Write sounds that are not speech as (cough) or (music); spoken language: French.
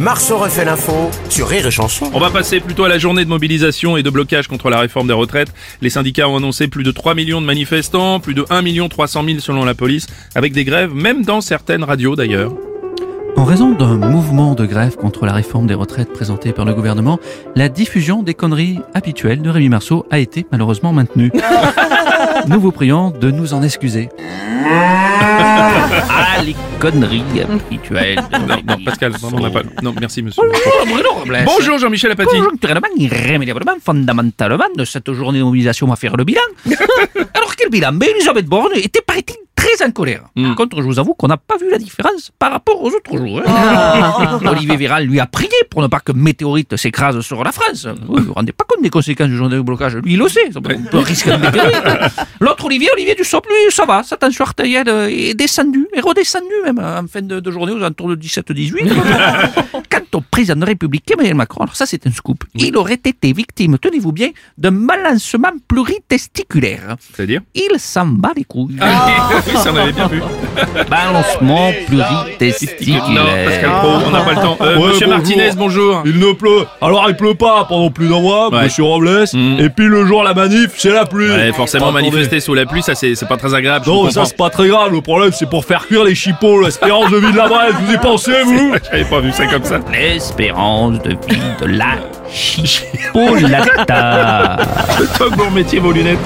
Marceau refait l'info sur Rire et Chanson. On va passer plutôt à la journée de mobilisation et de blocage contre la réforme des retraites. Les syndicats ont annoncé plus de 3 millions de manifestants, plus de 1 million 300 000 selon la police, avec des grèves, même dans certaines radios d'ailleurs. En raison d'un mouvement de grève contre la réforme des retraites présentée par le gouvernement, la diffusion des conneries habituelles de Rémi Marceau a été malheureusement maintenue. (laughs) Nous vous prions de nous en excuser. ah, les conneries habituelles (laughs) Non, non, Pascal, vraiment, on n'a pas... Non, merci monsieur. Bruno Robles. Bonjour Jean-Michel Apathy. Conjoncturellement, irrémédiablement, fondamentalement, de cette journée de mobilisation, on va faire le bilan. (laughs) Alors, quel bilan Ben, Elisabeth Borne était, paraît-il, très en colère. Par contre, je vous avoue qu'on n'a pas vu la différence par rapport aux autres jours. hein. (laughs) Olivier Véran lui a prié pour ne pas que météorite s'écrase sur la France. Vous ne vous rendez pas compte des conséquences du journée de blocage Lui, il le sait. On peut risquer de météorite. (laughs) L'autre Olivier, Olivier Dussopt, lui, ça va. Sa tension artérielle est descendue, est redescendue même en fin de, de journée, aux alentours de 17-18. (laughs) Quant au président de la République, Emmanuel Macron, alors ça c'est un scoop, il aurait été victime, tenez-vous bien, d'un balancement pluritesticulaire. C'est-à-dire? Il s'en bat les couilles. Ah, on avait bien vu. (laughs) Balancement pluritesticulaire. Non, Pascal Pro, on n'a pas le temps. Euh, Ouais, Monsieur bonjour. Martinez, bonjour. Il ne pleut. Alors il pleut pas pendant plus d'un mois, Ouais. monsieur Robles. Mm. Et puis le jour la manif, c'est la pluie. Ouais, forcément, manifester sous la pluie, ça c'est pas très agréable. Non, ça c'est pas très grave. Le problème c'est pour faire cuire les chipots. L'espérance de vie de la Bresse, vous y pensez (laughs) vous J'avais pas vu ça comme ça. L'espérance de vie de la (laughs) chipolata. Top bon métier, vos lunettes.